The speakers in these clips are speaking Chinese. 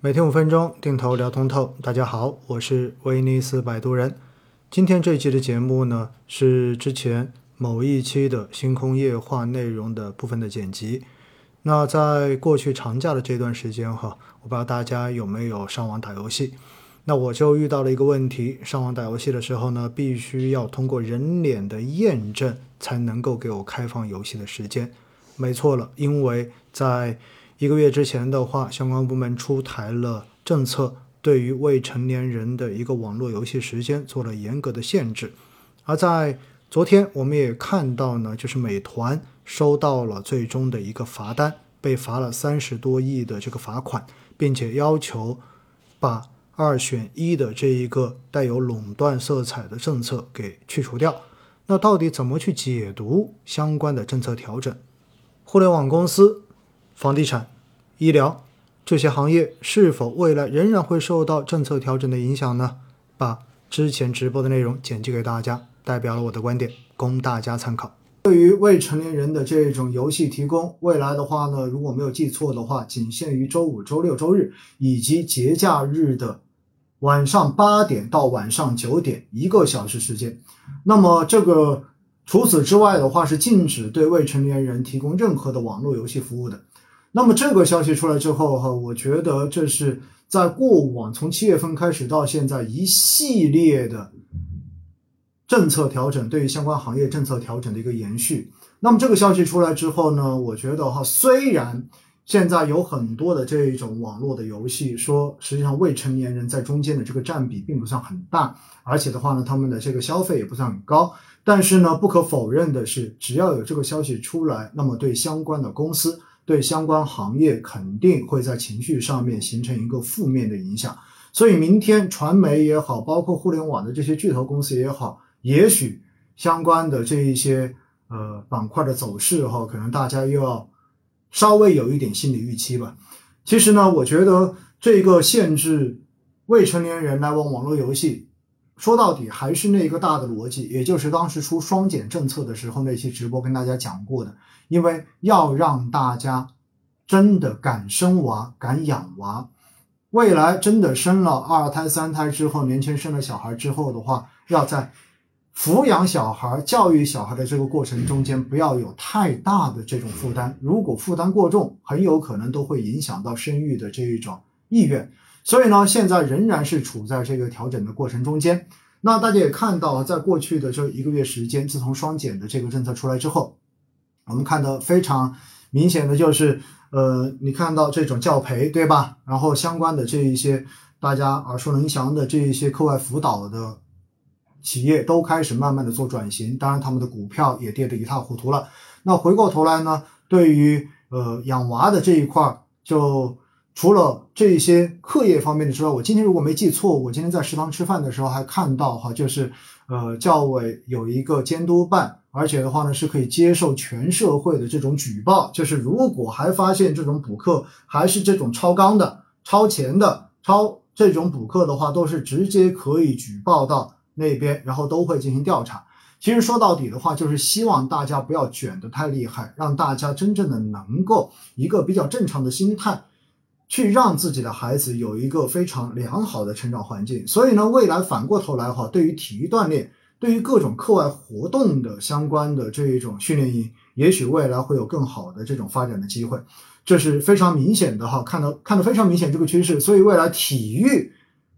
每天五分钟，定投聊通透。大家好，我是威尼斯摆渡人。今天这一期的节目呢，是之前某一期的星空夜话内容的部分的剪辑。那在过去长假的这段时间哈，我不知道大家有没有上网打游戏。那我就遇到了一个问题，上网打游戏的时候呢，必须要通过人脸的验证才能够给我开放游戏的时间。没错了，因为在一个月之前的话，相关部门出台了政策，对于未成年人的一个网络游戏时间做了严格的限制。而在昨天，我们也看到呢，就是美团收到了最终的一个罚单，被罚了三十多亿的这个罚款，并且要求把二选一的这一个带有垄断色彩的政策给去除掉。那到底怎么去解读相关的政策调整？互联网公司？房地产、医疗这些行业是否未来仍然会受到政策调整的影响呢？把之前直播的内容剪辑给大家，代表了我的观点，供大家参考。对于未成年人的这种游戏提供，未来的话呢，如果没有记错的话，仅限于周五、周六、周日以及节假日的晚上八点到晚上九点一个小时时间。那么这个除此之外的话，是禁止对未成年人提供任何的网络游戏服务的。那么这个消息出来之后哈，我觉得这是在过往从七月份开始到现在一系列的政策调整，对于相关行业政策调整的一个延续。那么这个消息出来之后呢，我觉得哈，虽然现在有很多的这种网络的游戏说，实际上未成年人在中间的这个占比并不算很大，而且的话呢，他们的这个消费也不算很高。但是呢，不可否认的是，只要有这个消息出来，那么对相关的公司。对相关行业肯定会在情绪上面形成一个负面的影响，所以明天传媒也好，包括互联网的这些巨头公司也好，也许相关的这一些呃板块的走势哈，可能大家又要稍微有一点心理预期吧。其实呢，我觉得这个限制未成年人来玩网络游戏。说到底还是那个大的逻辑，也就是当时出双减政策的时候那期直播跟大家讲过的，因为要让大家真的敢生娃、敢养娃，未来真的生了二胎、三胎之后，年轻生了小孩之后的话，要在抚养小孩、教育小孩的这个过程中间，不要有太大的这种负担。如果负担过重，很有可能都会影响到生育的这一种意愿。所以呢，现在仍然是处在这个调整的过程中间。那大家也看到了，在过去的这一个月时间，自从双减的这个政策出来之后，我们看到非常明显的就是，呃，你看到这种教培，对吧？然后相关的这一些大家耳熟能详的这一些课外辅导的企业，都开始慢慢的做转型。当然，他们的股票也跌得一塌糊涂了。那回过头来呢，对于呃养娃的这一块儿，就。除了这些课业方面的之外，我今天如果没记错，我今天在食堂吃饭的时候还看到哈，就是呃教委有一个监督办，而且的话呢是可以接受全社会的这种举报，就是如果还发现这种补课还是这种超纲的、超前的、超这种补课的话，都是直接可以举报到那边，然后都会进行调查。其实说到底的话，就是希望大家不要卷得太厉害，让大家真正的能够一个比较正常的心态。去让自己的孩子有一个非常良好的成长环境，所以呢，未来反过头来哈，对于体育锻炼，对于各种课外活动的相关的这一种训练营，也许未来会有更好的这种发展的机会，这是非常明显的哈，看到看得非常明显这个趋势，所以未来体育，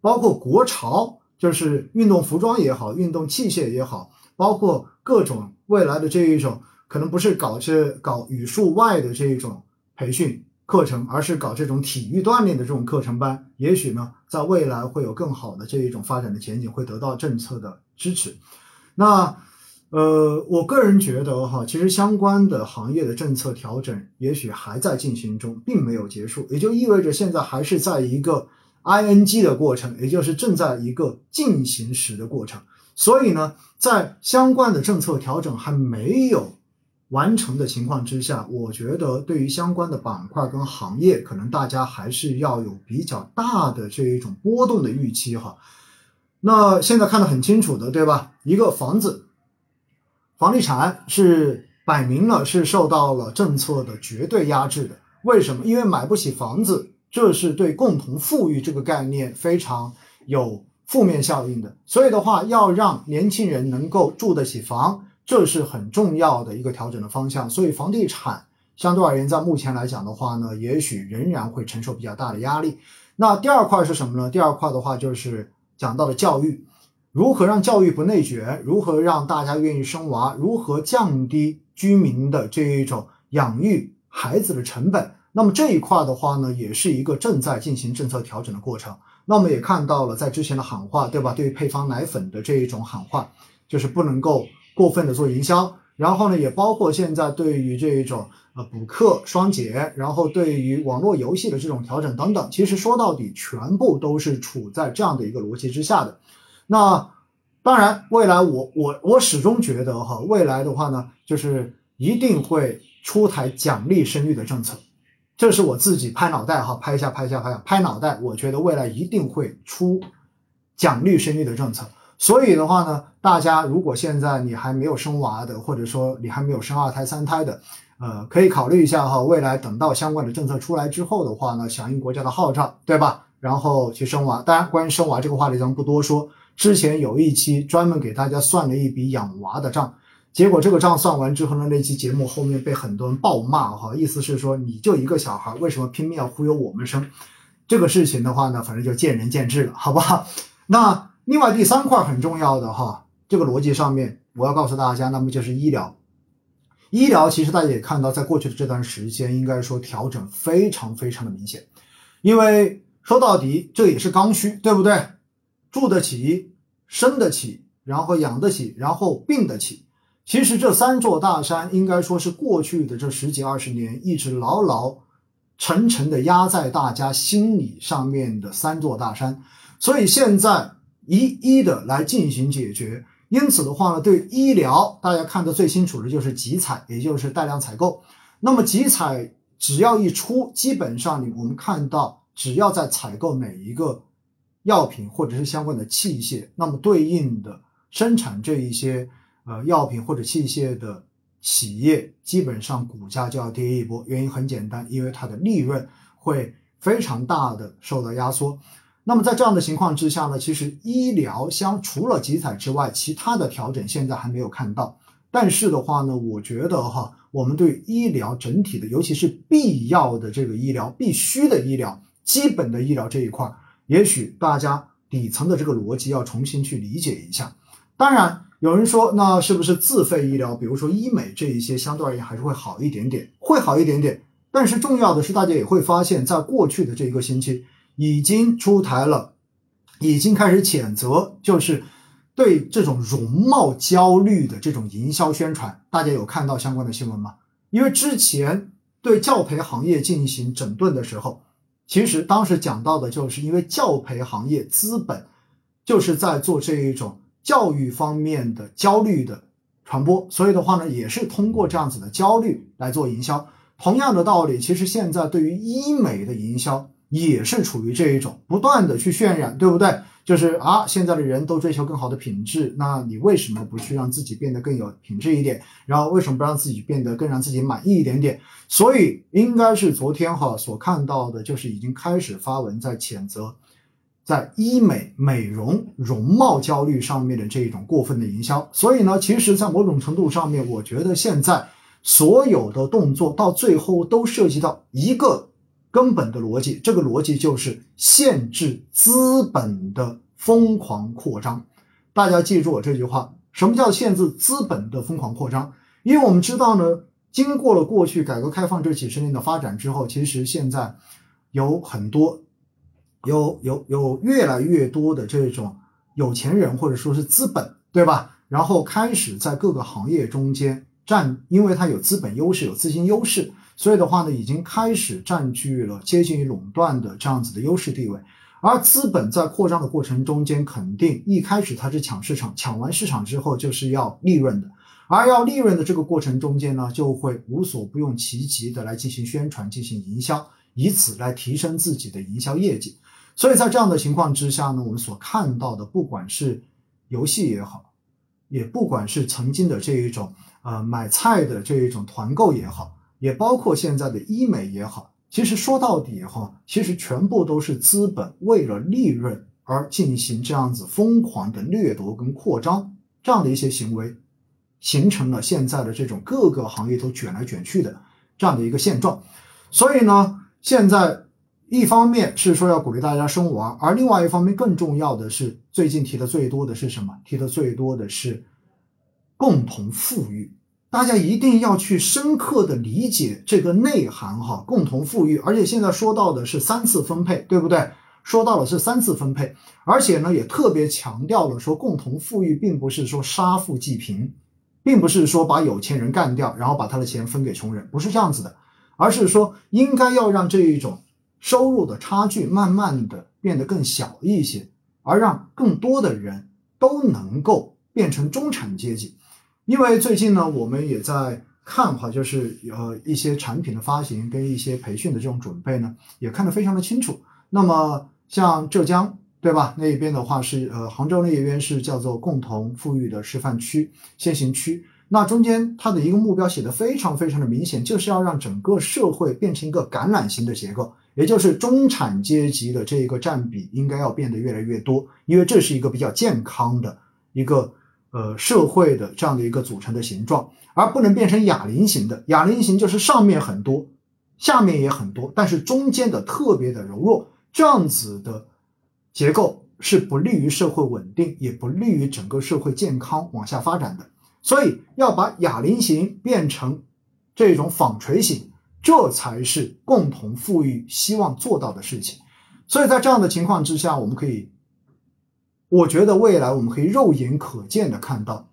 包括国潮，就是运动服装也好，运动器械也好，包括各种未来的这一种，可能不是搞这搞语数外的这一种培训。课程，而是搞这种体育锻炼的这种课程班，也许呢，在未来会有更好的这一种发展的前景，会得到政策的支持。那，呃，我个人觉得哈，其实相关的行业的政策调整，也许还在进行中，并没有结束，也就意味着现在还是在一个 ing 的过程，也就是正在一个进行时的过程。所以呢，在相关的政策调整还没有。完成的情况之下，我觉得对于相关的板块跟行业，可能大家还是要有比较大的这一种波动的预期哈。那现在看得很清楚的，对吧？一个房子，房地产是摆明了是受到了政策的绝对压制的。为什么？因为买不起房子。这是对共同富裕这个概念非常有负面效应的。所以的话，要让年轻人能够住得起房，这是很重要的一个调整的方向。所以房地产相对而言，在目前来讲的话呢，也许仍然会承受比较大的压力。那第二块是什么呢？第二块的话就是讲到了教育。如何让教育不内卷？如何让大家愿意生娃？如何降低居民的这一种养育孩子的成本？那么这一块的话呢，也是一个正在进行政策调整的过程。那我们也看到了，在之前的喊话，对吧？对于配方奶粉的这一种喊话，就是不能够过分的做营销。然后呢，也包括现在对于这种呃补课双减，然后对于网络游戏的这种调整等等，其实说到底，全部都是处在这样的一个逻辑之下的。那当然，未来我我我始终觉得哈，未来的话呢，就是一定会出台奖励生育的政策，这是我自己拍脑袋哈，拍一下拍一下拍下拍脑袋，我觉得未来一定会出奖励生育的政策。所以的话呢，大家如果现在你还没有生娃的，或者说你还没有生二胎三胎的，呃，可以考虑一下哈，未来等到相关的政策出来之后的话呢，响应国家的号召，对吧？然后去生娃。当然，关于生娃这个话题，咱们不多说。之前有一期专门给大家算了一笔养娃的账，结果这个账算完之后呢，那期节目后面被很多人暴骂哈，意思是说你就一个小孩，为什么拼命要忽悠我们生？这个事情的话呢，反正就见仁见智了，好不好？那另外第三块很重要的哈，这个逻辑上面我要告诉大家，那么就是医疗。医疗其实大家也看到，在过去的这段时间，应该说调整非常非常的明显，因为说到底这也是刚需，对不对？住得起，生得起，然后养得起，然后病得起。其实这三座大山应该说是过去的这十几二十年一直牢牢、沉沉的压在大家心理上面的三座大山。所以现在一一的来进行解决。因此的话呢，对医疗大家看得最清楚的就是集采，也就是带量采购。那么集采只要一出，基本上你我们看到，只要在采购哪一个。药品或者是相关的器械，那么对应的生产这一些呃药品或者器械的企业，基本上股价就要跌一波。原因很简单，因为它的利润会非常大的受到压缩。那么在这样的情况之下呢，其实医疗相除了集采之外，其他的调整现在还没有看到。但是的话呢，我觉得哈，我们对医疗整体的，尤其是必要的这个医疗、必须的医疗、基本的医疗这一块。也许大家底层的这个逻辑要重新去理解一下。当然，有人说，那是不是自费医疗，比如说医美这一些，相对而言还是会好一点点，会好一点点。但是重要的是，大家也会发现，在过去的这一个星期，已经出台了，已经开始谴责，就是对这种容貌焦虑的这种营销宣传。大家有看到相关的新闻吗？因为之前对教培行业进行整顿的时候。其实当时讲到的就是，因为教培行业资本就是在做这一种教育方面的焦虑的传播，所以的话呢，也是通过这样子的焦虑来做营销。同样的道理，其实现在对于医美的营销也是处于这一种不断的去渲染，对不对？就是啊，现在的人都追求更好的品质，那你为什么不去让自己变得更有品质一点？然后为什么不让自己变得更让自己满意一点点？所以应该是昨天哈所看到的，就是已经开始发文在谴责，在医美、美容、容貌焦虑上面的这一种过分的营销。所以呢，其实，在某种程度上面，我觉得现在所有的动作到最后都涉及到一个。根本的逻辑，这个逻辑就是限制资本的疯狂扩张。大家记住我这句话：什么叫限制资本的疯狂扩张？因为我们知道呢，经过了过去改革开放这几十年的发展之后，其实现在有很多有有有越来越多的这种有钱人或者说是资本，对吧？然后开始在各个行业中间占，因为它有资本优势，有资金优势。所以的话呢，已经开始占据了接近于垄断的这样子的优势地位，而资本在扩张的过程中间，肯定一开始它是抢市场，抢完市场之后就是要利润的，而要利润的这个过程中间呢，就会无所不用其极的来进行宣传、进行营销，以此来提升自己的营销业绩。所以在这样的情况之下呢，我们所看到的，不管是游戏也好，也不管是曾经的这一种呃买菜的这一种团购也好。也包括现在的医美也好，其实说到底哈，其实全部都是资本为了利润而进行这样子疯狂的掠夺跟扩张这样的一些行为，形成了现在的这种各个行业都卷来卷去的这样的一个现状。所以呢，现在一方面是说要鼓励大家生娃，而另外一方面更重要的是，最近提的最多的是什么？提的最多的是共同富裕。大家一定要去深刻的理解这个内涵哈，共同富裕。而且现在说到的是三次分配，对不对？说到了是三次分配，而且呢也特别强调了说，共同富裕并不是说杀富济贫，并不是说把有钱人干掉，然后把他的钱分给穷人，不是这样子的，而是说应该要让这一种收入的差距慢慢的变得更小一些，而让更多的人都能够变成中产阶级。因为最近呢，我们也在看哈，就是呃一些产品的发行跟一些培训的这种准备呢，也看得非常的清楚。那么像浙江对吧，那一边的话是呃杭州那一边是叫做共同富裕的示范区、先行区。那中间它的一个目标写的非常非常的明显，就是要让整个社会变成一个橄榄型的结构，也就是中产阶级的这一个占比应该要变得越来越多，因为这是一个比较健康的一个。呃，社会的这样的一个组成的形状，而不能变成哑铃型的。哑铃型就是上面很多，下面也很多，但是中间的特别的柔弱，这样子的结构是不利于社会稳定，也不利于整个社会健康往下发展的。所以要把哑铃型变成这种纺锤型，这才是共同富裕希望做到的事情。所以在这样的情况之下，我们可以。我觉得未来我们可以肉眼可见的看到，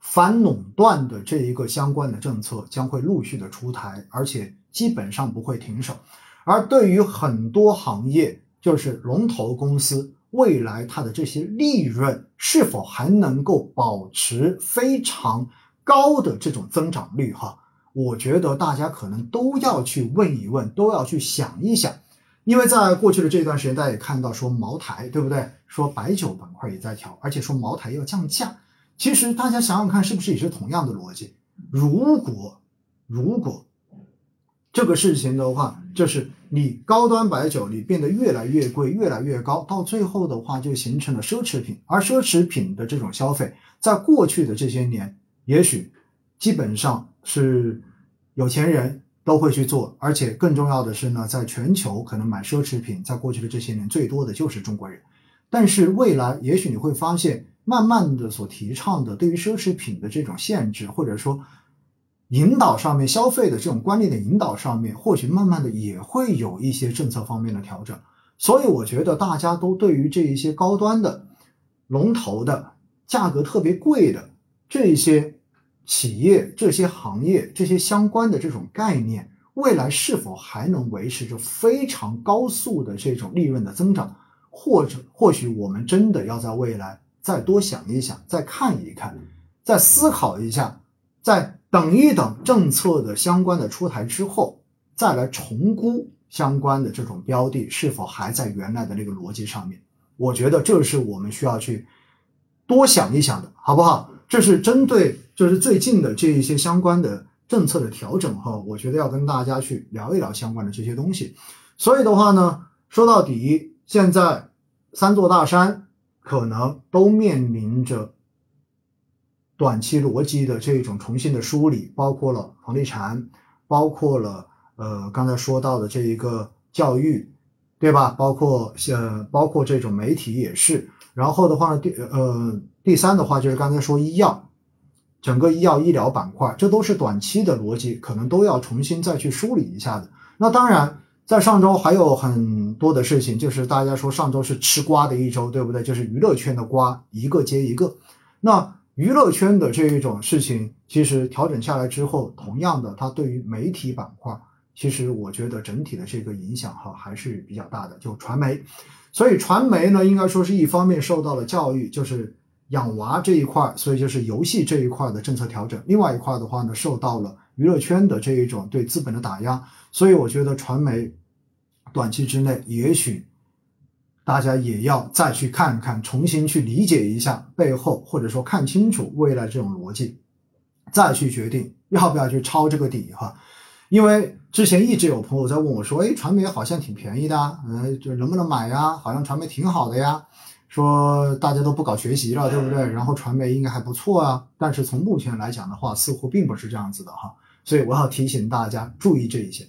反垄断的这一个相关的政策将会陆续的出台，而且基本上不会停手。而对于很多行业，就是龙头公司，未来它的这些利润是否还能够保持非常高的这种增长率？哈，我觉得大家可能都要去问一问，都要去想一想。因为在过去的这一段时间，大家也看到说茅台，对不对？说白酒板块也在调，而且说茅台要降价。其实大家想想看，是不是也是同样的逻辑？如果如果这个事情的话，就是你高端白酒你变得越来越贵，越来越高，到最后的话就形成了奢侈品。而奢侈品的这种消费，在过去的这些年，也许基本上是有钱人。都会去做，而且更重要的是呢，在全球可能买奢侈品，在过去的这些年最多的就是中国人。但是未来，也许你会发现，慢慢的所提倡的对于奢侈品的这种限制，或者说引导上面消费的这种观念的引导上面，或许慢慢的也会有一些政策方面的调整。所以我觉得大家都对于这一些高端的、龙头的、价格特别贵的这一些。企业这些行业这些相关的这种概念，未来是否还能维持着非常高速的这种利润的增长？或者或许我们真的要在未来再多想一想，再看一看，再思考一下，再等一等政策的相关的出台之后，再来重估相关的这种标的是否还在原来的那个逻辑上面。我觉得这是我们需要去多想一想的，好不好？这是针对。就是最近的这一些相关的政策的调整哈，我觉得要跟大家去聊一聊相关的这些东西。所以的话呢，说到底，现在三座大山可能都面临着短期逻辑的这种重新的梳理，包括了房地产，包括了呃刚才说到的这一个教育，对吧？包括像包括这种媒体也是。然后的话呢，第呃第三的话就是刚才说医药。整个医药医疗板块，这都是短期的逻辑，可能都要重新再去梳理一下的。那当然，在上周还有很多的事情，就是大家说上周是吃瓜的一周，对不对？就是娱乐圈的瓜一个接一个。那娱乐圈的这一种事情，其实调整下来之后，同样的，它对于媒体板块，其实我觉得整体的这个影响哈还是比较大的。就传媒，所以传媒呢，应该说是一方面受到了教育，就是。养娃这一块，所以就是游戏这一块的政策调整。另外一块的话呢，受到了娱乐圈的这一种对资本的打压，所以我觉得传媒短期之内，也许大家也要再去看看，重新去理解一下背后，或者说看清楚未来这种逻辑，再去决定要不要去抄这个底哈。因为之前一直有朋友在问我说，哎，传媒好像挺便宜的，呃，就能不能买呀？好像传媒挺好的呀。说大家都不搞学习了，对不对？然后传媒应该还不错啊，但是从目前来讲的话，似乎并不是这样子的哈。所以我要提醒大家注意这一些。